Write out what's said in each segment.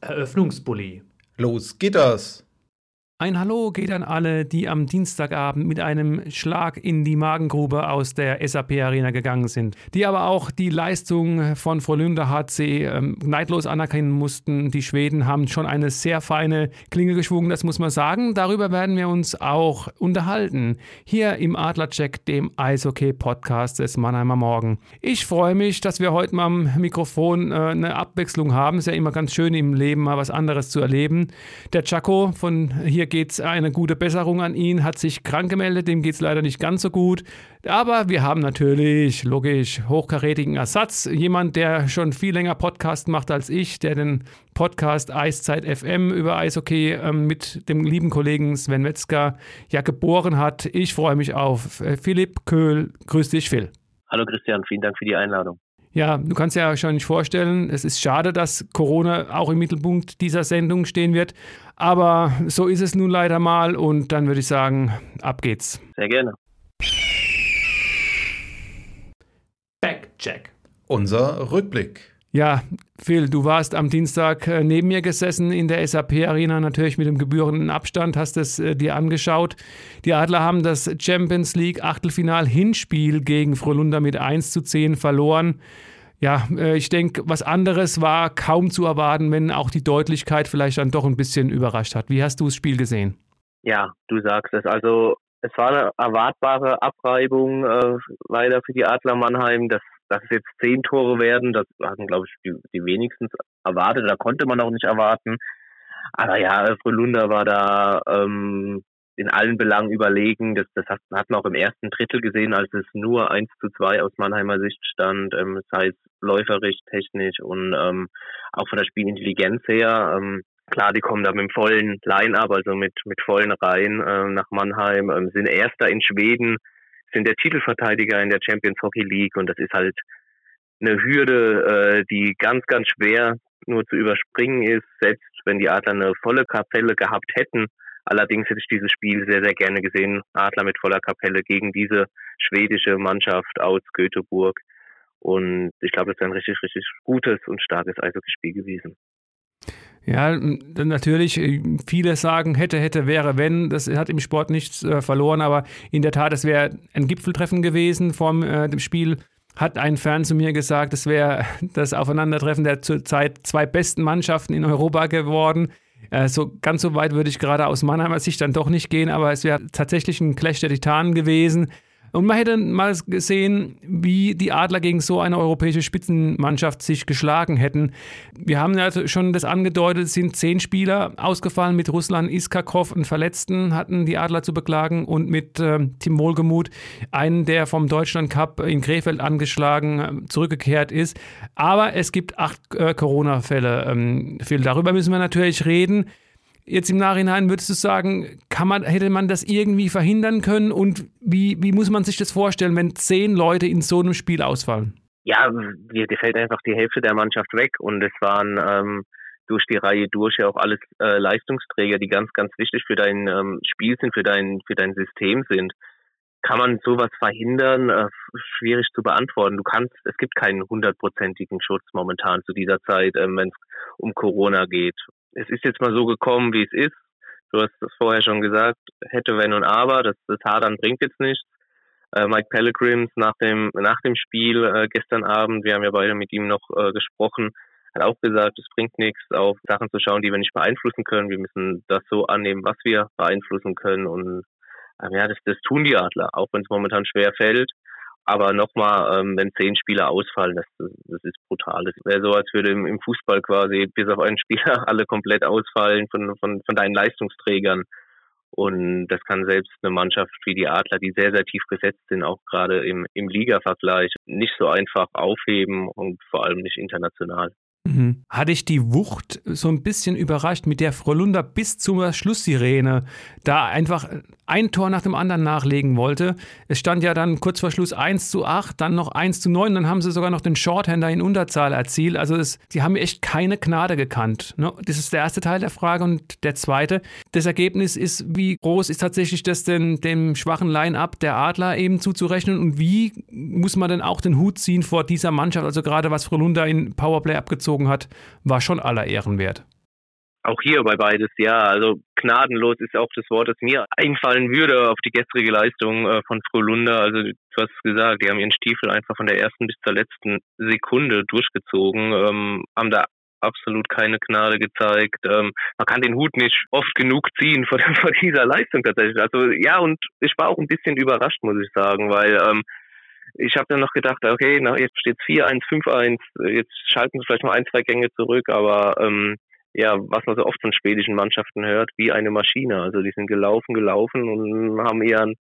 Eröffnungsbully. Los geht das! Ein Hallo geht an alle, die am Dienstagabend mit einem Schlag in die Magengrube aus der SAP Arena gegangen sind, die aber auch die Leistung von Frölunda HC ähm, neidlos anerkennen mussten. Die Schweden haben schon eine sehr feine Klinge geschwungen, das muss man sagen. Darüber werden wir uns auch unterhalten, hier im Adlercheck, dem Eishockey-Podcast des Mannheimer Morgen. Ich freue mich, dass wir heute mal am Mikrofon äh, eine Abwechslung haben. Ist ja immer ganz schön im Leben mal was anderes zu erleben. Der Chaco von hier geht es eine gute Besserung an ihn, hat sich krank gemeldet, dem geht es leider nicht ganz so gut. Aber wir haben natürlich, logisch, hochkarätigen Ersatz. Jemand, der schon viel länger Podcast macht als ich, der den Podcast Eiszeit FM über Eishockey ähm, mit dem lieben Kollegen Sven Metzger ja geboren hat. Ich freue mich auf äh, Philipp Köhl. Grüß dich, Phil. Hallo Christian, vielen Dank für die Einladung. Ja, du kannst ja schon nicht vorstellen, es ist schade, dass Corona auch im Mittelpunkt dieser Sendung stehen wird. Aber so ist es nun leider mal und dann würde ich sagen, ab geht's. Sehr gerne. Backcheck. Unser Rückblick. Ja, Phil, du warst am Dienstag äh, neben mir gesessen in der SAP-Arena, natürlich mit dem gebührenden Abstand, hast es äh, dir angeschaut. Die Adler haben das Champions League Achtelfinal-Hinspiel gegen Frölunda mit 1 zu 10 verloren. Ja, äh, ich denke, was anderes war kaum zu erwarten, wenn auch die Deutlichkeit vielleicht dann doch ein bisschen überrascht hat. Wie hast du das Spiel gesehen? Ja, du sagst es. Also es war eine erwartbare Abreibung äh, leider für die Adler Mannheim. Das dass es jetzt zehn Tore werden, das hatten, glaube ich, die, die wenigstens erwartet. Da konnte man auch nicht erwarten. Aber ja, Frölunda war da ähm, in allen Belangen überlegen. Das, das hat, hat man auch im ersten Drittel gesehen, als es nur 1 zu 2 aus Mannheimer Sicht stand. Ähm, das heißt, läuferisch, technisch und ähm, auch von der Spielintelligenz her. Ähm, klar, die kommen da mit dem vollen Line-Up, also mit, mit vollen Reihen äh, nach Mannheim, ähm, sind Erster in Schweden sind der Titelverteidiger in der Champions Hockey League und das ist halt eine Hürde, äh, die ganz, ganz schwer nur zu überspringen ist, selbst wenn die Adler eine volle Kapelle gehabt hätten. Allerdings hätte ich dieses Spiel sehr, sehr gerne gesehen. Adler mit voller Kapelle gegen diese schwedische Mannschaft aus Göteborg. Und ich glaube, das ist ein richtig, richtig gutes und starkes Eishockeyspiel gewesen. Ja, natürlich, äh, viele sagen, hätte, hätte, wäre, wenn. Das hat im Sport nichts äh, verloren, aber in der Tat, es wäre ein Gipfeltreffen gewesen vom äh, dem Spiel. Hat ein Fan zu mir gesagt, es wäre das Aufeinandertreffen der zurzeit zwei besten Mannschaften in Europa geworden. Äh, so ganz so weit würde ich gerade aus Mannheimer Sicht dann doch nicht gehen, aber es wäre tatsächlich ein Clash der Titanen gewesen. Und man hätte mal gesehen, wie die Adler gegen so eine europäische Spitzenmannschaft sich geschlagen hätten. Wir haben ja schon das angedeutet, es sind zehn Spieler ausgefallen. Mit Russland Iskakov, einen Verletzten, hatten die Adler zu beklagen und mit äh, Tim Wohlgemuth, einen, der vom Deutschland Cup in Krefeld angeschlagen äh, zurückgekehrt ist. Aber es gibt acht äh, Corona-Fälle. Ähm, Phil, darüber müssen wir natürlich reden. Jetzt im Nachhinein würdest du sagen, kann man, hätte man das irgendwie verhindern können und wie, wie muss man sich das vorstellen, wenn zehn Leute in so einem Spiel ausfallen? Ja, dir, dir fällt einfach die Hälfte der Mannschaft weg und es waren ähm, durch die Reihe durch ja auch alles äh, Leistungsträger, die ganz, ganz wichtig für dein ähm, Spiel sind, für dein, für dein System sind. Kann man sowas verhindern? Äh, schwierig zu beantworten. Du kannst, es gibt keinen hundertprozentigen Schutz momentan zu dieser Zeit, ähm, wenn es um Corona geht es ist jetzt mal so gekommen, wie es ist. Du hast das vorher schon gesagt, hätte, wenn und aber, das, das Hadern bringt jetzt nichts. Äh, Mike Pellegrims nach dem, nach dem Spiel äh, gestern Abend, wir haben ja beide mit ihm noch äh, gesprochen, hat auch gesagt, es bringt nichts, auf Sachen zu schauen, die wir nicht beeinflussen können. Wir müssen das so annehmen, was wir beeinflussen können. Und ähm, ja, das, das tun die Adler, auch wenn es momentan schwer fällt. Aber nochmal, ähm, wenn zehn Spieler ausfallen, das, das ist brutal. Das wäre so, als würde im, im, Fußball quasi bis auf einen Spieler alle komplett ausfallen von, von, von deinen Leistungsträgern. Und das kann selbst eine Mannschaft wie die Adler, die sehr, sehr tief gesetzt sind, auch gerade im, im Liga-Vergleich, nicht so einfach aufheben und vor allem nicht international. Mhm. Hatte ich die Wucht so ein bisschen überrascht, mit der Frölunda bis zur Schlusssirene da einfach ein Tor nach dem anderen nachlegen wollte. Es stand ja dann kurz vor Schluss 1 zu 8, dann noch 1 zu 9, dann haben sie sogar noch den Shorthander in Unterzahl erzielt. Also es, die haben echt keine Gnade gekannt. Ne? Das ist der erste Teil der Frage. Und der zweite, das Ergebnis ist, wie groß ist tatsächlich das denn dem schwachen Line-up der Adler eben zuzurechnen und wie muss man denn auch den Hut ziehen vor dieser Mannschaft? Also gerade was Frölunda in Powerplay abgezogen hat, war schon aller Ehren wert. Auch hier bei beides, ja. Also gnadenlos ist auch das Wort, das mir einfallen würde auf die gestrige Leistung äh, von Frölunda. Also du hast gesagt, die haben ihren Stiefel einfach von der ersten bis zur letzten Sekunde durchgezogen, ähm, haben da absolut keine Gnade gezeigt. Ähm, man kann den Hut nicht oft genug ziehen vor, vor, dieser Leistung tatsächlich. Also ja, und ich war auch ein bisschen überrascht, muss ich sagen, weil ähm, ich habe dann noch gedacht, okay, na, jetzt steht es 4-1, 5-1, jetzt schalten sie vielleicht mal ein, zwei Gänge zurück, aber ähm, ja, was man so oft von schwedischen Mannschaften hört, wie eine Maschine. Also die sind gelaufen, gelaufen und haben ihren,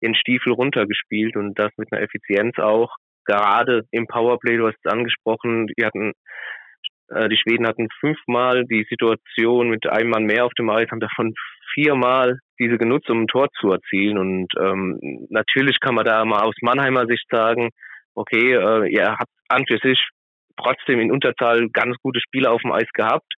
ihren Stiefel runtergespielt und das mit einer Effizienz auch. Gerade im Powerplay, du hast es angesprochen, die hatten äh, die Schweden hatten fünfmal die Situation mit einem Mann mehr auf dem Eis, haben davon viermal diese genutzt, um ein Tor zu erzielen. Und ähm, natürlich kann man da mal aus Mannheimer Sicht sagen, okay, äh, ihr habt an für sich trotzdem in Unterzahl ganz gute Spiele auf dem Eis gehabt.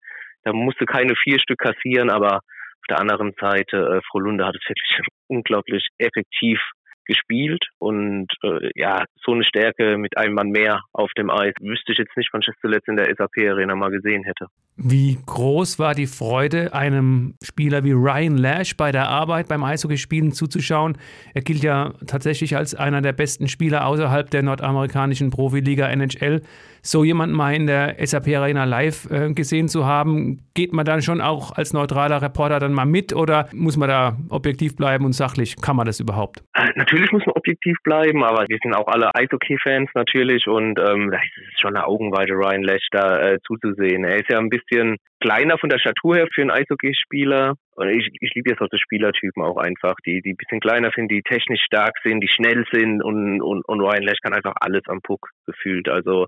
Da musste keine vier Stück kassieren, aber auf der anderen Seite, äh, Frohlunde hat es wirklich unglaublich effektiv gespielt und äh, ja, so eine Stärke mit einem Mann mehr auf dem Eis wüsste ich jetzt nicht, wann ich das zuletzt in der SAP Arena mal gesehen hätte. Wie groß war die Freude, einem Spieler wie Ryan Lash bei der Arbeit beim Eishockeyspielen zuzuschauen? Er gilt ja tatsächlich als einer der besten Spieler außerhalb der nordamerikanischen Profiliga NHL. So jemanden mal in der SAP Arena live äh, gesehen zu haben, geht man dann schon auch als neutraler Reporter dann mal mit oder muss man da objektiv bleiben und sachlich? Kann man das überhaupt? Natürlich muss man objektiv bleiben, aber wir sind auch alle Eishockey-Fans natürlich und ähm, das ist schon eine Augenweide, Ryan Lash da äh, zuzusehen. Er ist ja ein bisschen bisschen kleiner von der Statur her für einen Eishockeyspieler. Und ich, ich liebe jetzt solche Spielertypen auch einfach, die, die ein bisschen kleiner sind, die technisch stark sind, die schnell sind und, und, und Ryan Lash kann einfach alles am Puck gefühlt. Also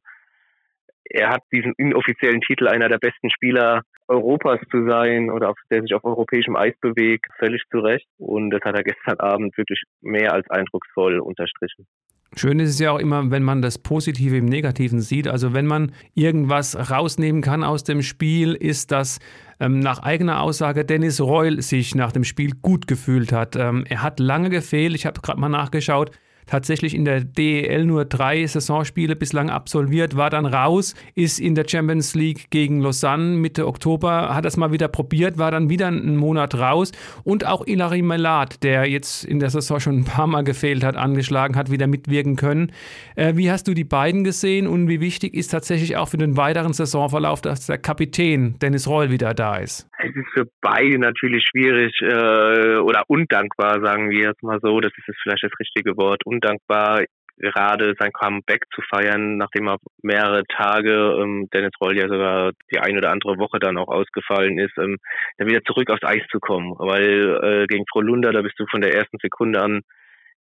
er hat diesen inoffiziellen Titel, einer der besten Spieler Europas zu sein oder auf, der sich auf europäischem Eis bewegt, völlig zu Recht. Und das hat er gestern Abend wirklich mehr als eindrucksvoll unterstrichen. Schön ist es ja auch immer, wenn man das Positive im Negativen sieht. Also wenn man irgendwas rausnehmen kann aus dem Spiel, ist, dass ähm, nach eigener Aussage Dennis Reul sich nach dem Spiel gut gefühlt hat. Ähm, er hat lange gefehlt. Ich habe gerade mal nachgeschaut tatsächlich in der DEL nur drei Saisonspiele bislang absolviert, war dann raus, ist in der Champions League gegen Lausanne Mitte Oktober, hat das mal wieder probiert, war dann wieder einen Monat raus und auch Ilari Melat, der jetzt in der Saison schon ein paar Mal gefehlt hat, angeschlagen hat, wieder mitwirken können. Äh, wie hast du die beiden gesehen und wie wichtig ist tatsächlich auch für den weiteren Saisonverlauf, dass der Kapitän Dennis Reul wieder da ist? Es ist für beide natürlich schwierig äh, oder undankbar, sagen wir jetzt mal so. Das ist vielleicht das richtige Wort. Undankbar, gerade sein Comeback zu feiern, nachdem er mehrere Tage, ähm, Dennis Roll ja sogar die eine oder andere Woche dann auch ausgefallen ist, ähm, dann wieder zurück aufs Eis zu kommen. Weil äh, gegen Frau Lunder, da bist du von der ersten Sekunde an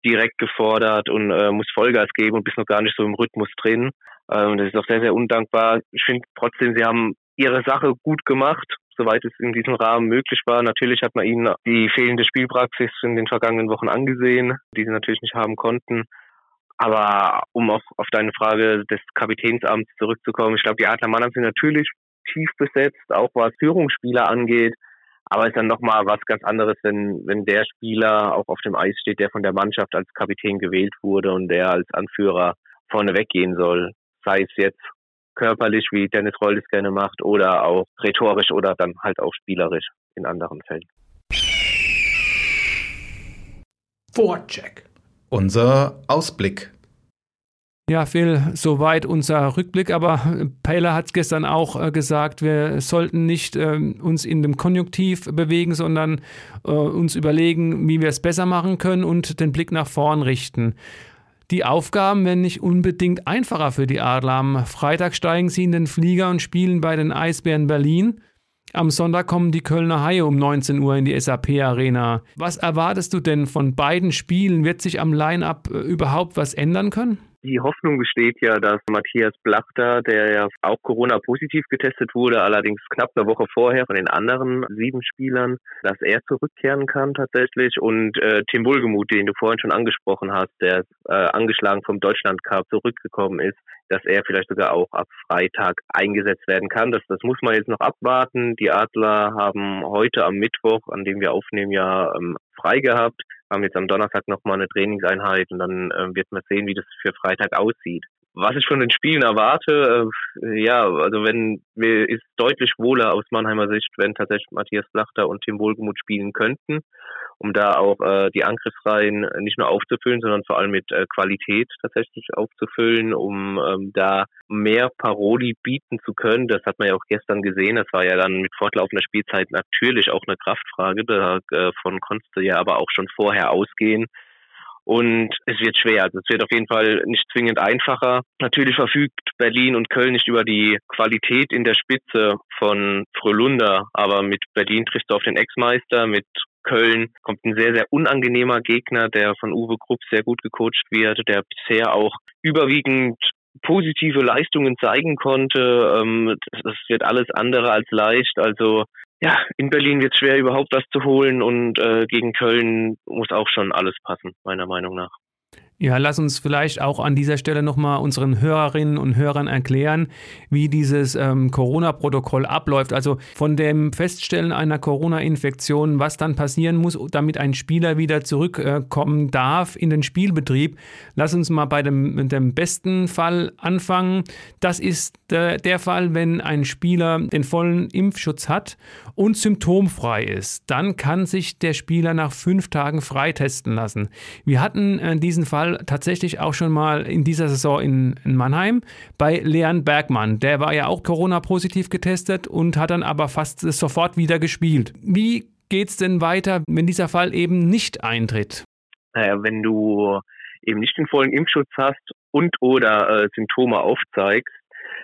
direkt gefordert und äh, musst Vollgas geben und bist noch gar nicht so im Rhythmus drin. Ähm, das ist auch sehr, sehr undankbar. Ich finde trotzdem, sie haben ihre Sache gut gemacht soweit es in diesem Rahmen möglich war. Natürlich hat man ihnen die fehlende Spielpraxis in den vergangenen Wochen angesehen, die sie natürlich nicht haben konnten. Aber um auf, auf deine Frage des Kapitänsamts zurückzukommen, ich glaube, die Adler Mannheim sind natürlich tief besetzt, auch was Führungsspieler angeht. Aber es ist dann nochmal was ganz anderes, wenn, wenn der Spieler auch auf dem Eis steht, der von der Mannschaft als Kapitän gewählt wurde und der als Anführer vorne weggehen soll. Sei es jetzt körperlich, wie Dennis Roll es gerne macht, oder auch rhetorisch oder dann halt auch spielerisch in anderen Fällen. Vorcheck. Unser Ausblick. Ja, Phil, soweit unser Rückblick. Aber Paler hat es gestern auch äh, gesagt, wir sollten nicht äh, uns in dem Konjunktiv bewegen, sondern äh, uns überlegen, wie wir es besser machen können und den Blick nach vorn richten. Die Aufgaben werden nicht unbedingt einfacher für die Adler. Am Freitag steigen sie in den Flieger und spielen bei den Eisbären Berlin. am Sonntag kommen die Kölner Haie um 19 Uhr in die SAP Arena. Was erwartest du denn von beiden Spielen? Wird sich am Line-up äh, überhaupt was ändern können? Die Hoffnung besteht ja, dass Matthias Blachter, der ja auch Corona-positiv getestet wurde, allerdings knapp eine Woche vorher von den anderen sieben Spielern, dass er zurückkehren kann tatsächlich. Und äh, Tim Wohlgemuth, den du vorhin schon angesprochen hast, der äh, angeschlagen vom Deutschland Cup zurückgekommen ist, dass er vielleicht sogar auch ab Freitag eingesetzt werden kann. Das, das muss man jetzt noch abwarten. Die Adler haben heute am Mittwoch, an dem wir aufnehmen, ja ähm, frei gehabt haben jetzt am Donnerstag nochmal eine Trainingseinheit und dann äh, wird man sehen, wie das für Freitag aussieht. Was ich von den Spielen erwarte, äh, ja, also wenn mir ist deutlich wohler aus Mannheimer Sicht, wenn tatsächlich Matthias Blachter und Tim Wohlgemuth spielen könnten um da auch äh, die Angriffsreihen nicht nur aufzufüllen, sondern vor allem mit äh, Qualität tatsächlich aufzufüllen, um ähm, da mehr Paroli bieten zu können. Das hat man ja auch gestern gesehen. Das war ja dann mit fortlaufender Spielzeit natürlich auch eine Kraftfrage. Davon äh, konntest du ja aber auch schon vorher ausgehen. Und es wird schwer. Also es wird auf jeden Fall nicht zwingend einfacher. Natürlich verfügt Berlin und Köln nicht über die Qualität in der Spitze von Frölunda, aber mit Berlin triffst du auf den Ex-Meister, mit Köln kommt ein sehr, sehr unangenehmer Gegner, der von Uwe Krupp sehr gut gecoacht wird, der bisher auch überwiegend positive Leistungen zeigen konnte. Ähm, das wird alles andere als leicht. Also ja, in Berlin wird es schwer, überhaupt was zu holen und äh, gegen Köln muss auch schon alles passen, meiner Meinung nach. Ja, lass uns vielleicht auch an dieser Stelle nochmal unseren Hörerinnen und Hörern erklären, wie dieses ähm, Corona-Protokoll abläuft. Also von dem Feststellen einer Corona-Infektion, was dann passieren muss, damit ein Spieler wieder zurückkommen äh, darf in den Spielbetrieb. Lass uns mal bei dem, dem besten Fall anfangen. Das ist äh, der Fall, wenn ein Spieler den vollen Impfschutz hat und symptomfrei ist. Dann kann sich der Spieler nach fünf Tagen freitesten lassen. Wir hatten äh, diesen Fall Fall tatsächlich auch schon mal in dieser Saison in, in Mannheim bei Leon Bergmann. Der war ja auch Corona-positiv getestet und hat dann aber fast sofort wieder gespielt. Wie geht es denn weiter, wenn dieser Fall eben nicht eintritt? Naja, wenn du eben nicht den vollen Impfschutz hast und oder äh, Symptome aufzeigst,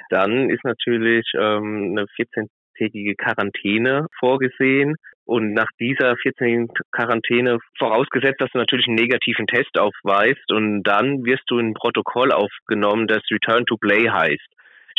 dann ist natürlich ähm, eine 14-tägige Quarantäne vorgesehen. Und nach dieser 14 Quarantäne, vorausgesetzt, dass du natürlich einen negativen Test aufweist, und dann wirst du in ein Protokoll aufgenommen, das Return to Play heißt.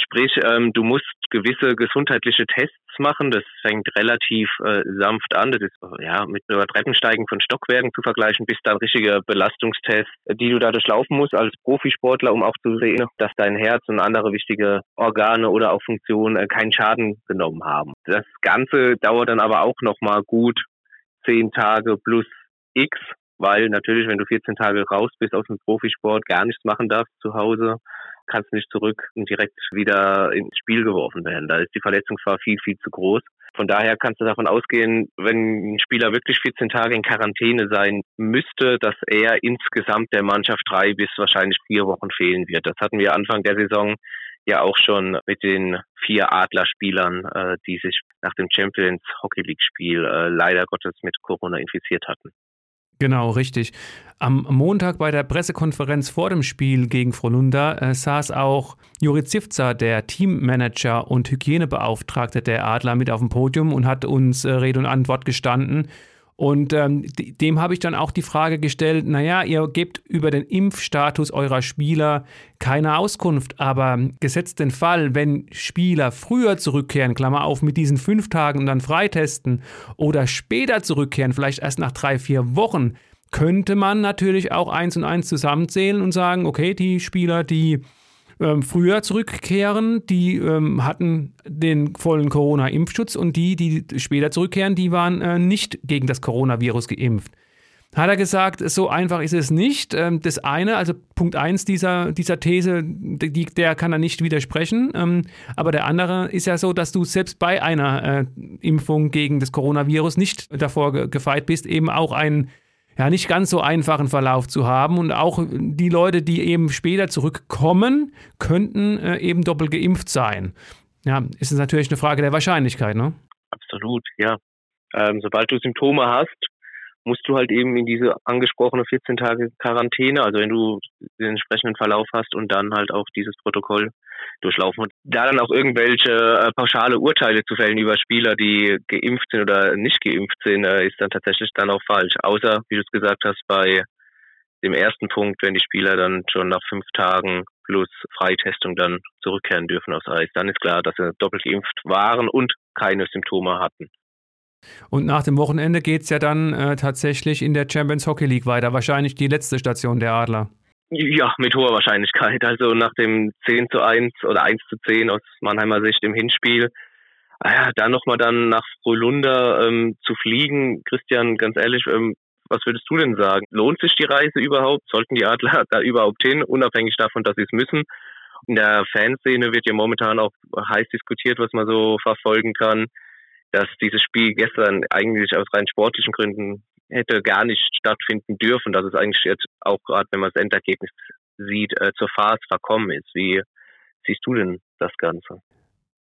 Sprich, ähm, du musst gewisse gesundheitliche Tests machen. Das fängt relativ äh, sanft an. Das ist ja mit nur Treppensteigen von Stockwerken zu vergleichen, bis dann richtige Belastungstests, die du da durchlaufen musst als Profisportler, um auch zu sehen, dass dein Herz und andere wichtige Organe oder auch Funktionen äh, keinen Schaden genommen haben. Das Ganze dauert dann aber auch nochmal gut zehn Tage plus X, weil natürlich, wenn du 14 Tage raus bist aus dem Profisport, gar nichts machen darfst zu Hause, kannst nicht zurück und direkt wieder ins Spiel geworfen werden. Da ist die Verletzungsgefahr viel, viel zu groß. Von daher kannst du davon ausgehen, wenn ein Spieler wirklich 14 Tage in Quarantäne sein müsste, dass er insgesamt der Mannschaft drei bis wahrscheinlich vier Wochen fehlen wird. Das hatten wir Anfang der Saison ja auch schon mit den vier Adlerspielern, äh, die sich nach dem Champions Hockey League Spiel äh, leider Gottes mit Corona infiziert hatten. Genau, richtig. Am Montag bei der Pressekonferenz vor dem Spiel gegen Frolunda äh, saß auch Juri Zivza, der Teammanager und Hygienebeauftragte der Adler, mit auf dem Podium und hat uns äh, Rede und Antwort gestanden. Und ähm, dem habe ich dann auch die Frage gestellt, naja, ihr gebt über den Impfstatus eurer Spieler keine Auskunft, aber gesetzt den Fall, wenn Spieler früher zurückkehren, Klammer auf, mit diesen fünf Tagen und dann freitesten oder später zurückkehren, vielleicht erst nach drei, vier Wochen, könnte man natürlich auch eins und eins zusammenzählen und sagen, okay, die Spieler, die ähm, früher zurückkehren, die ähm, hatten den vollen Corona-Impfschutz und die, die später zurückkehren, die waren äh, nicht gegen das Coronavirus geimpft. Hat er gesagt, so einfach ist es nicht. Ähm, das eine, also Punkt 1 dieser, dieser These, die, der kann er nicht widersprechen. Ähm, aber der andere ist ja so, dass du selbst bei einer äh, Impfung gegen das Coronavirus nicht davor gefeit bist, eben auch einen ja, nicht ganz so einfachen Verlauf zu haben. Und auch die Leute, die eben später zurückkommen, könnten äh, eben doppelt geimpft sein. Ja, ist es natürlich eine Frage der Wahrscheinlichkeit, ne? Absolut, ja. Ähm, sobald du Symptome hast musst du halt eben in diese angesprochene 14 Tage Quarantäne, also wenn du den entsprechenden Verlauf hast und dann halt auch dieses Protokoll durchlaufen. Und da dann auch irgendwelche äh, pauschale Urteile zu fällen über Spieler, die geimpft sind oder nicht geimpft sind, äh, ist dann tatsächlich dann auch falsch. Außer, wie du es gesagt hast, bei dem ersten Punkt, wenn die Spieler dann schon nach fünf Tagen plus Freitestung dann zurückkehren dürfen aus Eis, dann ist klar, dass sie doppelt geimpft waren und keine Symptome hatten. Und nach dem Wochenende geht es ja dann äh, tatsächlich in der Champions Hockey League weiter. Wahrscheinlich die letzte Station der Adler. Ja, mit hoher Wahrscheinlichkeit. Also nach dem 10 zu 1 oder 1 zu 10 aus Mannheimer Sicht im Hinspiel. Ah ja, dann nochmal dann nach Frölunda ähm, zu fliegen. Christian, ganz ehrlich, ähm, was würdest du denn sagen? Lohnt sich die Reise überhaupt? Sollten die Adler da überhaupt hin, unabhängig davon, dass sie es müssen? In der Fanszene wird ja momentan auch heiß diskutiert, was man so verfolgen kann dass dieses Spiel gestern eigentlich aus rein sportlichen Gründen hätte gar nicht stattfinden dürfen, dass es eigentlich jetzt auch gerade, wenn man das Endergebnis sieht, äh, zur Phase verkommen ist. Wie siehst du denn das Ganze?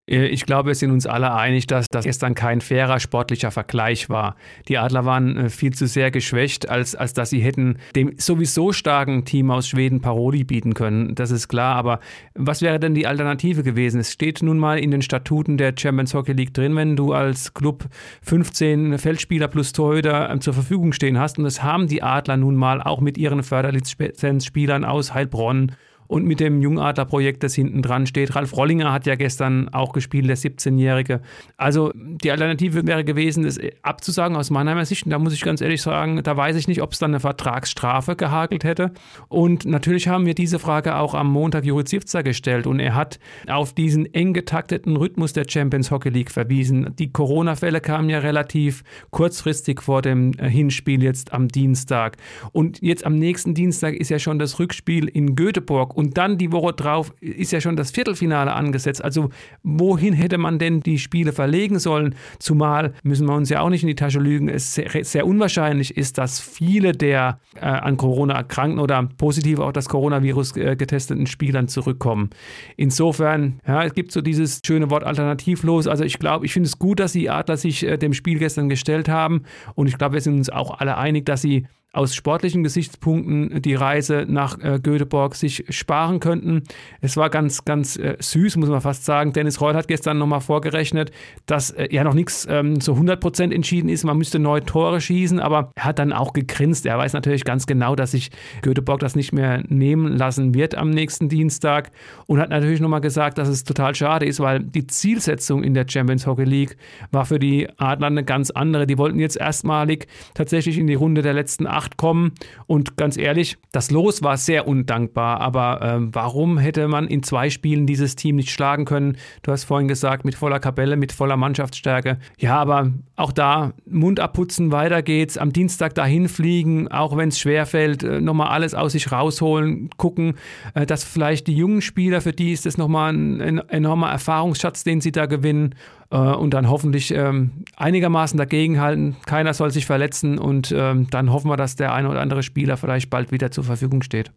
Äh, ich glaube, wir sind uns alle einig, dass das gestern kein fairer sportlicher Vergleich war. Die Adler waren äh, viel zu sehr geschwächt, als, als dass sie hätten dem sowieso starken Team aus Schweden Paroli bieten können. Das ist klar. Aber was wäre denn die Alternative gewesen? Es steht nun mal in den Statuten der Champions Hockey League drin, wenn du als Club 15 Feldspieler plus Torhüter ähm, zur Verfügung stehen hast. Und das haben die Adler nun mal auch mit ihren Förderlizenzspielern aus Heilbronn und mit dem Jungadler-Projekt, das hinten dran steht. Ralf Rollinger hat ja gestern auch gespielt, der 17-Jährige. Also die Alternative wäre gewesen, das abzusagen aus Mannheimer Sicht. Und da muss ich ganz ehrlich sagen, da weiß ich nicht, ob es dann eine Vertragsstrafe gehakelt hätte. Und natürlich haben wir diese Frage auch am Montag Juri Zivzer gestellt und er hat auf diesen eng getakteten Rhythmus der Champions Hockey League verwiesen. Die Corona-Fälle kamen ja relativ kurzfristig vor dem Hinspiel jetzt am Dienstag. Und jetzt am nächsten Dienstag ist ja schon das Rückspiel in Göteborg und dann die Woche drauf ist ja schon das Viertelfinale angesetzt. Also wohin hätte man denn die Spiele verlegen sollen? Zumal müssen wir uns ja auch nicht in die Tasche lügen. Es sehr, sehr unwahrscheinlich ist, dass viele der äh, an Corona erkrankten oder positiv auch das Coronavirus äh, getesteten Spielern zurückkommen. Insofern, ja, es gibt so dieses schöne Wort alternativlos. Also ich glaube, ich finde es gut, dass die Adler sich äh, dem Spiel gestern gestellt haben. Und ich glaube, wir sind uns auch alle einig, dass sie aus sportlichen Gesichtspunkten die Reise nach äh, Göteborg sich sparen könnten. Es war ganz, ganz äh, süß, muss man fast sagen. Dennis Reul hat gestern nochmal vorgerechnet, dass äh, ja noch nichts ähm, zu 100% entschieden ist. Man müsste neue Tore schießen, aber er hat dann auch gegrinst. Er weiß natürlich ganz genau, dass sich Göteborg das nicht mehr nehmen lassen wird am nächsten Dienstag und hat natürlich nochmal gesagt, dass es total schade ist, weil die Zielsetzung in der Champions Hockey League war für die Adler eine ganz andere. Die wollten jetzt erstmalig tatsächlich in die Runde der letzten acht acht kommen. Und ganz ehrlich, das Los war sehr undankbar. Aber äh, warum hätte man in zwei Spielen dieses Team nicht schlagen können? Du hast vorhin gesagt, mit voller Kapelle, mit voller Mannschaftsstärke. Ja, aber auch da Mund abputzen, weiter geht's. Am Dienstag dahin fliegen, auch wenn es schwerfällt, äh, nochmal alles aus sich rausholen, gucken, äh, dass vielleicht die jungen Spieler, für die ist das nochmal ein, enormer Erfahrungsschatz, den sie da gewinnen und dann hoffentlich ähm, einigermaßen dagegenhalten. Keiner soll sich verletzen und ähm, dann hoffen wir, dass der eine oder andere Spieler vielleicht bald wieder zur Verfügung steht.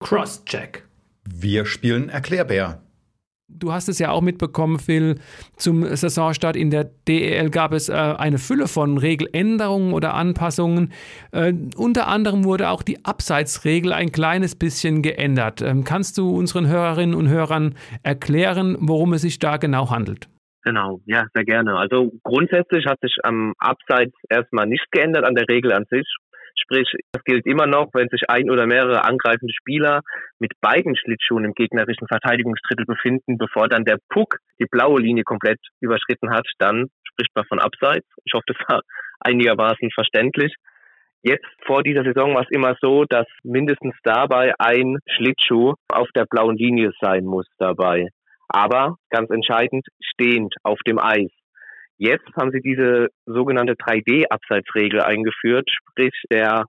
Crosscheck. Wir spielen Erklärbär. Du hast es ja auch mitbekommen, Phil. Zum Saisonstart in der DEL gab es äh, eine Fülle von Regeländerungen oder Anpassungen. Äh, unter anderem wurde auch die Abseitsregel ein kleines bisschen geändert. Ähm, kannst du unseren Hörerinnen und Hörern erklären, worum es sich da genau handelt? Genau, ja, sehr gerne. Also grundsätzlich hat sich am Abseits erstmal nichts geändert an der Regel an sich. Sprich, das gilt immer noch, wenn sich ein oder mehrere angreifende Spieler mit beiden Schlittschuhen im gegnerischen Verteidigungsdrittel befinden, bevor dann der Puck die blaue Linie komplett überschritten hat, dann spricht man von Abseits. Ich hoffe, das war einigermaßen verständlich. Jetzt vor dieser Saison war es immer so, dass mindestens dabei ein Schlittschuh auf der blauen Linie sein muss dabei. Aber ganz entscheidend stehend auf dem Eis. Jetzt haben sie diese sogenannte 3D-Abseitsregel eingeführt, sprich der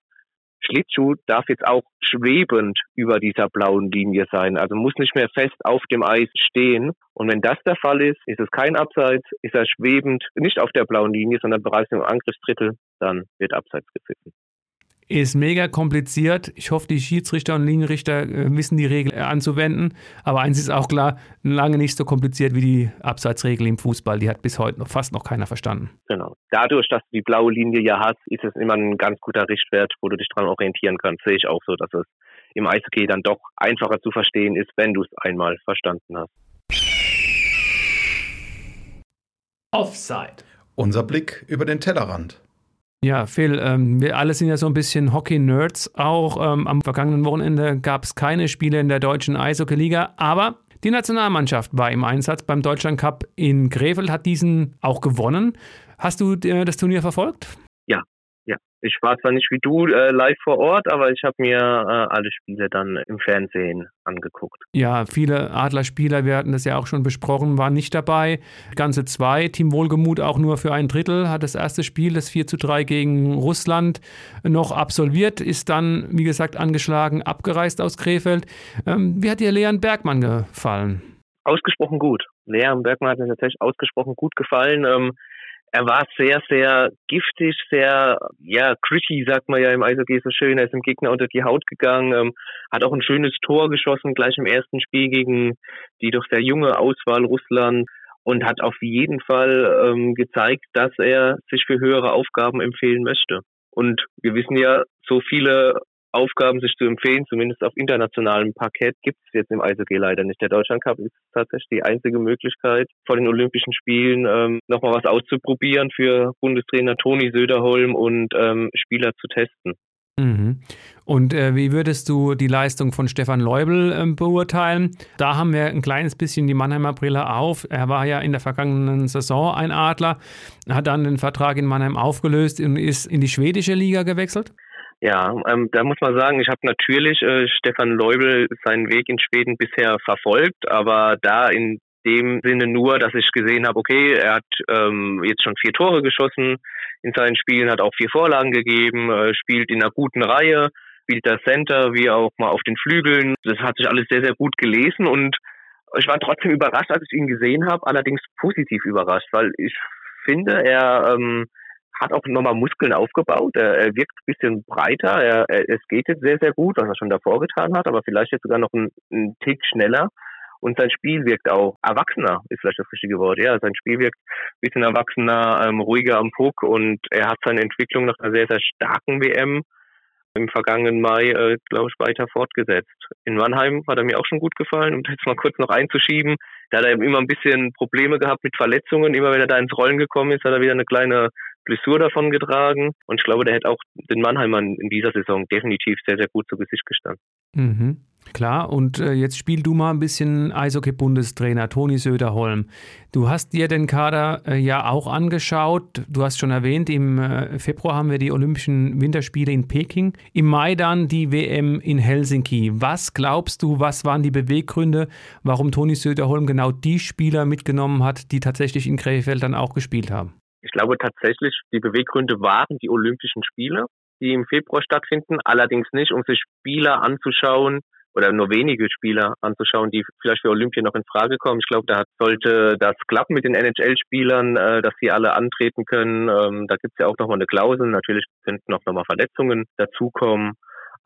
Schlittschuh darf jetzt auch schwebend über dieser blauen Linie sein, also muss nicht mehr fest auf dem Eis stehen. Und wenn das der Fall ist, ist es kein Abseits, ist er schwebend nicht auf der blauen Linie, sondern bereits im Angriffsdrittel, dann wird Abseits gepfiffen. Ist mega kompliziert. Ich hoffe, die Schiedsrichter und Linienrichter äh, wissen die Regel anzuwenden. Aber eins ist auch klar, lange nicht so kompliziert wie die Abseitsregel im Fußball. Die hat bis heute noch fast noch keiner verstanden. Genau. Dadurch, dass du die blaue Linie ja hast, ist es immer ein ganz guter Richtwert, wo du dich dran orientieren kannst. Sehe ich auch so, dass es im Eishockey dann doch einfacher zu verstehen ist, wenn du es einmal verstanden hast. Offside. Unser Blick über den Tellerrand. Ja, Phil, ähm, wir alle sind ja so ein bisschen Hockey-Nerds. Auch ähm, am vergangenen Wochenende gab es keine Spiele in der deutschen Eishockey-Liga, aber die Nationalmannschaft war im Einsatz beim Deutschland Cup in Krefeld, hat diesen auch gewonnen. Hast du äh, das Turnier verfolgt? Ich war zwar nicht wie du äh, live vor Ort, aber ich habe mir äh, alle Spiele dann im Fernsehen angeguckt. Ja, viele Adlerspieler, wir hatten das ja auch schon besprochen, waren nicht dabei. Ganze zwei. Team Wohlgemut auch nur für ein Drittel, hat das erste Spiel, das 4 zu 3 gegen Russland, noch absolviert, ist dann, wie gesagt, angeschlagen, abgereist aus Krefeld. Ähm, wie hat dir Leon Bergmann gefallen? Ausgesprochen gut. Leon Bergmann hat mir tatsächlich ausgesprochen gut gefallen. Ähm, er war sehr, sehr giftig, sehr, ja, gritty, sagt man ja im Eishockey so schön. Er ist dem Gegner unter die Haut gegangen, ähm, hat auch ein schönes Tor geschossen, gleich im ersten Spiel gegen die doch sehr junge Auswahl Russland und hat auf jeden Fall ähm, gezeigt, dass er sich für höhere Aufgaben empfehlen möchte. Und wir wissen ja, so viele Aufgaben sich zu empfehlen, zumindest auf internationalem Parkett, gibt es jetzt im Eishockey leider nicht. Der Deutschland Cup ist tatsächlich die einzige Möglichkeit, vor den Olympischen Spielen ähm, nochmal was auszuprobieren für Bundestrainer Toni Söderholm und ähm, Spieler zu testen. Mhm. Und äh, wie würdest du die Leistung von Stefan Leubel äh, beurteilen? Da haben wir ein kleines bisschen die Mannheimer Brille auf. Er war ja in der vergangenen Saison ein Adler, hat dann den Vertrag in Mannheim aufgelöst und ist in die schwedische Liga gewechselt. Ja, ähm, da muss man sagen, ich habe natürlich äh, Stefan Leubel seinen Weg in Schweden bisher verfolgt, aber da in dem Sinne nur, dass ich gesehen habe, okay, er hat ähm, jetzt schon vier Tore geschossen in seinen Spielen, hat auch vier Vorlagen gegeben, äh, spielt in einer guten Reihe, spielt der Center wie auch mal auf den Flügeln. Das hat sich alles sehr, sehr gut gelesen und ich war trotzdem überrascht, als ich ihn gesehen habe, allerdings positiv überrascht, weil ich finde, er ähm, hat auch nochmal Muskeln aufgebaut. Er, er wirkt ein bisschen breiter. Er, er, es geht jetzt sehr, sehr gut, was er schon davor getan hat, aber vielleicht jetzt sogar noch ein, ein Tick schneller. Und sein Spiel wirkt auch erwachsener, ist vielleicht das richtige Wort. Ja, sein Spiel wirkt ein bisschen erwachsener, ähm, ruhiger am Puck und er hat seine Entwicklung nach einer sehr, sehr starken WM im vergangenen Mai, äh, glaube ich, weiter fortgesetzt. In Mannheim hat er mir auch schon gut gefallen, um jetzt mal kurz noch einzuschieben. Da hat er immer ein bisschen Probleme gehabt mit Verletzungen. Immer wenn er da ins Rollen gekommen ist, hat er wieder eine kleine Blessur davon getragen. Und ich glaube, der hätte auch den Mannheimern in dieser Saison definitiv sehr, sehr gut zu Gesicht gestanden. Mhm. Klar, und äh, jetzt spiel du mal ein bisschen Eishockey-Bundestrainer Toni Söderholm. Du hast dir den Kader äh, ja auch angeschaut. Du hast schon erwähnt, im äh, Februar haben wir die Olympischen Winterspiele in Peking. Im Mai dann die WM in Helsinki. Was glaubst du, was waren die Beweggründe, warum Toni Söderholm genau die Spieler mitgenommen hat, die tatsächlich in Krefeld dann auch gespielt haben? Ich glaube tatsächlich, die Beweggründe waren die Olympischen Spiele, die im Februar stattfinden, allerdings nicht, um sich Spieler anzuschauen oder nur wenige Spieler anzuschauen, die vielleicht für Olympia noch in Frage kommen. Ich glaube, da sollte das klappen mit den NHL-Spielern, äh, dass sie alle antreten können. Ähm, da gibt es ja auch nochmal eine Klausel. Natürlich könnten auch nochmal Verletzungen dazukommen.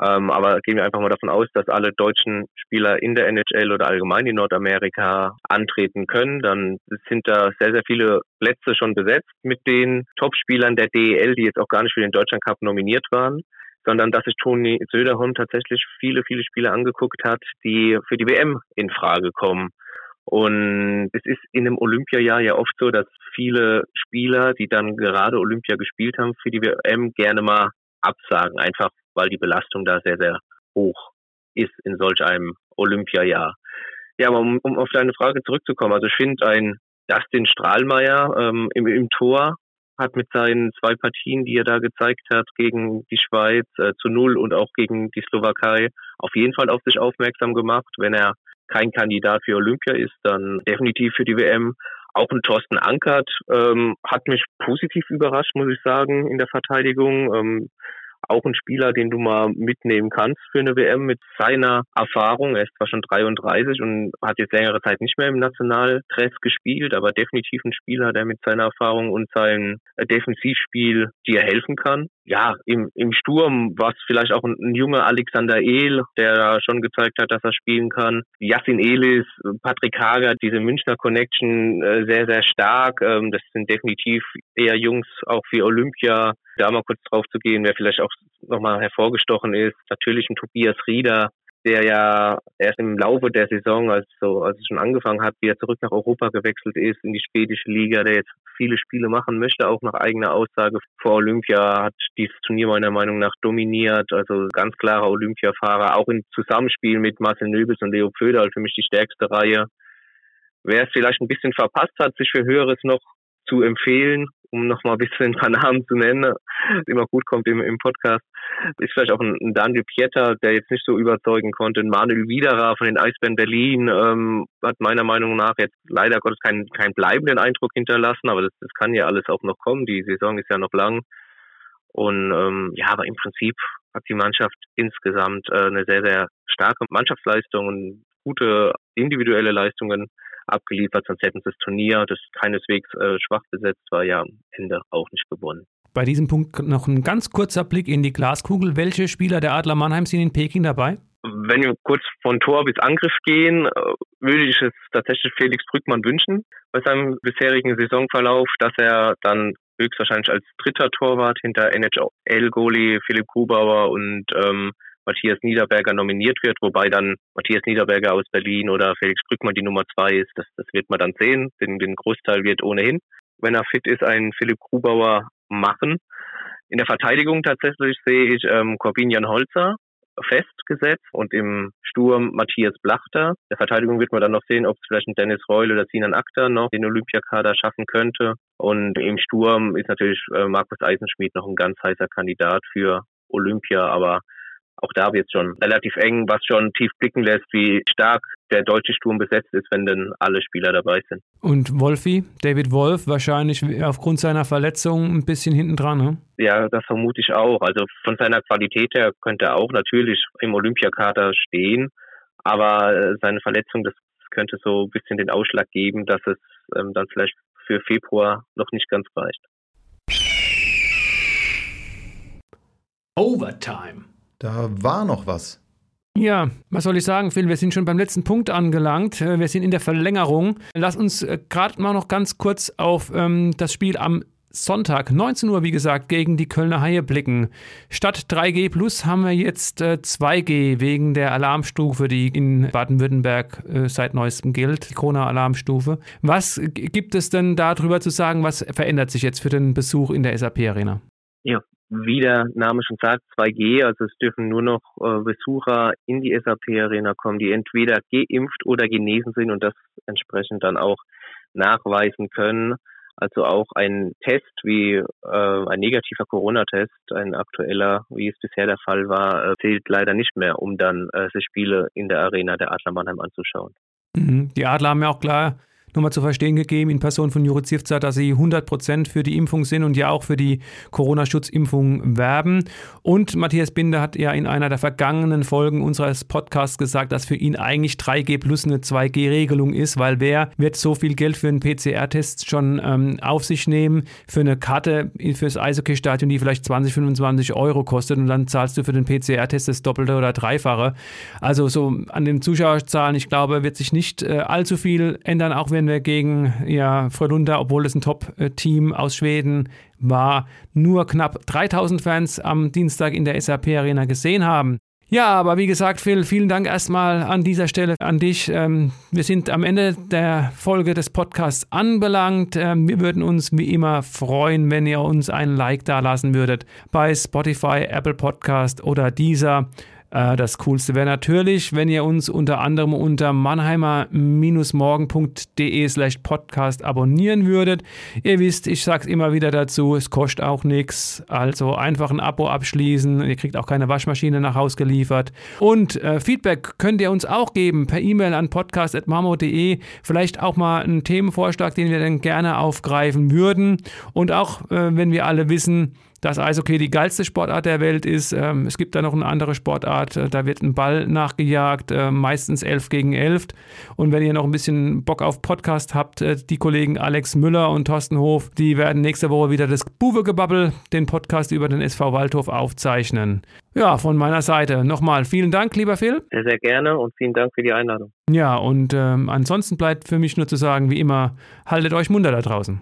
Ähm, aber gehen wir einfach mal davon aus, dass alle deutschen Spieler in der NHL oder allgemein in Nordamerika antreten können. Dann sind da sehr, sehr viele Plätze schon besetzt mit den Topspielern der DEL, die jetzt auch gar nicht für den Deutschland Cup nominiert waren sondern dass sich Toni Söderholm tatsächlich viele, viele Spiele angeguckt hat, die für die WM in Frage kommen. Und es ist in einem Olympiajahr ja oft so, dass viele Spieler, die dann gerade Olympia gespielt haben, für die WM gerne mal absagen, einfach weil die Belastung da sehr, sehr hoch ist in solch einem Olympiajahr. Ja, aber um, um auf deine Frage zurückzukommen, also ich finde ein Dustin Strahlmeier ähm, im, im Tor hat mit seinen zwei Partien, die er da gezeigt hat, gegen die Schweiz äh, zu Null und auch gegen die Slowakei, auf jeden Fall auf sich aufmerksam gemacht. Wenn er kein Kandidat für Olympia ist, dann definitiv für die WM. Auch ein Thorsten Ankert ähm, hat mich positiv überrascht, muss ich sagen, in der Verteidigung. Ähm, auch ein Spieler, den du mal mitnehmen kannst für eine WM mit seiner Erfahrung. Er ist zwar schon 33 und hat jetzt längere Zeit nicht mehr im Nationaldress gespielt, aber definitiv ein Spieler, der mit seiner Erfahrung und seinem Defensivspiel dir helfen kann. Ja, im, im Sturm war es vielleicht auch ein, ein junger Alexander Ehl, der schon gezeigt hat, dass er spielen kann. Yassin Elis, Patrick Hager, diese Münchner Connection äh, sehr, sehr stark. Ähm, das sind definitiv eher Jungs auch für Olympia. Da mal kurz drauf zu gehen, wer vielleicht auch nochmal hervorgestochen ist. Natürlich ein Tobias Rieder, der ja erst im Laufe der Saison, also als es schon angefangen hat, wieder zurück nach Europa gewechselt ist, in die schwedische Liga, der jetzt viele Spiele machen möchte, auch nach eigener Aussage vor Olympia, hat dieses Turnier meiner Meinung nach dominiert, also ganz klarer Olympiafahrer, auch im Zusammenspiel mit Marcel Nöbels und Leo Pföderl, für mich die stärkste Reihe. Wer es vielleicht ein bisschen verpasst hat, sich für Höheres noch zu empfehlen, um nochmal ein bisschen ein paar Namen zu nennen, immer gut kommt im, im Podcast, ist vielleicht auch ein, ein Daniel Pieter, der jetzt nicht so überzeugen konnte. Ein Manuel Widerer von den Eisbären Berlin ähm, hat meiner Meinung nach jetzt leider Gottes keinen, keinen bleibenden Eindruck hinterlassen, aber das, das kann ja alles auch noch kommen. Die Saison ist ja noch lang. Und ähm, ja, aber im Prinzip hat die Mannschaft insgesamt äh, eine sehr, sehr starke Mannschaftsleistung und gute individuelle Leistungen abgeliefert, sonst hätten sie das Turnier, das keineswegs äh, schwach besetzt war, ja am Ende auch nicht gewonnen. Bei diesem Punkt noch ein ganz kurzer Blick in die Glaskugel. Welche Spieler der Adler Mannheim sind in Peking dabei? Wenn wir kurz von Tor bis Angriff gehen, äh, würde ich es tatsächlich Felix Brückmann wünschen bei seinem bisherigen Saisonverlauf, dass er dann höchstwahrscheinlich als dritter Torwart hinter NHL-Goalie Philipp Grubauer und ähm, Matthias Niederberger nominiert wird, wobei dann Matthias Niederberger aus Berlin oder Felix Brückmann die Nummer zwei ist. Das, das wird man dann sehen. Den, den Großteil wird ohnehin, wenn er fit ist, ein Philipp Grubauer machen. In der Verteidigung tatsächlich sehe ich ähm, Corbinian Holzer festgesetzt und im Sturm Matthias Blachter. In der Verteidigung wird man dann noch sehen, ob es vielleicht ein Dennis Reul oder Sinan Akhtar noch den Olympiakader schaffen könnte. Und im Sturm ist natürlich äh, Markus Eisenschmidt noch ein ganz heißer Kandidat für Olympia, aber auch da wird es schon relativ eng, was schon tief blicken lässt, wie stark der deutsche Sturm besetzt ist, wenn denn alle Spieler dabei sind. Und Wolfi, David Wolf, wahrscheinlich aufgrund seiner Verletzung ein bisschen hinten dran, ne? Ja, das vermute ich auch. Also von seiner Qualität her könnte er auch natürlich im Olympiakader stehen, aber äh, seine Verletzung, das könnte so ein bisschen den Ausschlag geben, dass es ähm, dann vielleicht für Februar noch nicht ganz reicht. Overtime. Da war noch was. Ja, was soll ich sagen, Phil? Wir sind schon beim letzten Punkt angelangt. Äh, wir sind in der Verlängerung. Lass uns äh, gerade mal noch ganz kurz auf ähm, das Spiel am Sonntag, 19 Uhr, wie gesagt, gegen die Kölner Haie blicken. Statt 3G Plus haben wir jetzt äh, 2G wegen der Alarmstufe, die in Baden-Württemberg äh, seit neuestem gilt, die Corona-Alarmstufe. Was gibt es denn darüber zu sagen? Was verändert sich jetzt für den Besuch in der SAP-Arena? Ja, wie der Name schon sagt, 2G, also es dürfen nur noch äh, Besucher in die SAP-Arena kommen, die entweder geimpft oder genesen sind und das entsprechend dann auch nachweisen können. Also auch ein Test wie äh, ein negativer Corona-Test, ein aktueller, wie es bisher der Fall war, äh, zählt leider nicht mehr, um dann äh, sich Spiele in der Arena der Adler Mannheim anzuschauen. Mhm. Die Adler haben ja auch klar nochmal zu verstehen gegeben in Person von Juri Zivza, dass sie 100 Prozent für die Impfung sind und ja auch für die Corona-Schutzimpfung werben. Und Matthias Binder hat ja in einer der vergangenen Folgen unseres Podcasts gesagt, dass für ihn eigentlich 3G plus eine 2G-Regelung ist, weil wer wird so viel Geld für einen PCR-Test schon ähm, auf sich nehmen, für eine Karte fürs Eishockey-Stadion, die vielleicht 20, 25 Euro kostet und dann zahlst du für den PCR-Test das Doppelte oder Dreifache. Also so an den Zuschauerzahlen, ich glaube, wird sich nicht äh, allzu viel ändern, auch wenn wenn wir gegen ja, Frölunda, obwohl es ein Top-Team aus Schweden war, nur knapp 3000 Fans am Dienstag in der SAP Arena gesehen haben. Ja, aber wie gesagt, Phil, vielen Dank erstmal an dieser Stelle an dich. Ähm, wir sind am Ende der Folge des Podcasts anbelangt. Ähm, wir würden uns wie immer freuen, wenn ihr uns ein Like da lassen würdet bei Spotify, Apple Podcast oder dieser. Äh, das Coolste wäre natürlich, wenn ihr uns unter anderem unter mannheimer-morgen.de slash podcast abonnieren würdet. Ihr wisst, ich sage es immer wieder dazu, es kostet auch nichts. Also einfach ein Abo abschließen. Ihr kriegt auch keine Waschmaschine nach Hause geliefert. Und äh, Feedback könnt ihr uns auch geben per E-Mail an podcast.marmo.de. Vielleicht auch mal einen Themenvorschlag, den wir dann gerne aufgreifen würden. Und auch, äh, wenn wir alle wissen, dass Eishockey die geilste Sportart der Welt ist. Ähm, es gibt da noch eine andere Sportart, äh, da wird ein Ball nachgejagt, äh, meistens 11 gegen 11. Und wenn ihr noch ein bisschen Bock auf Podcast habt, äh, die Kollegen Alex Müller und Thorsten Hof, die werden nächste Woche wieder das Buwe-Gebabbel, den Podcast über den SV Waldhof aufzeichnen. Ja, von meiner Seite nochmal vielen Dank, lieber Phil. Sehr, sehr gerne und vielen Dank für die Einladung. Ja, und ähm, ansonsten bleibt für mich nur zu sagen, wie immer, haltet euch munter da draußen.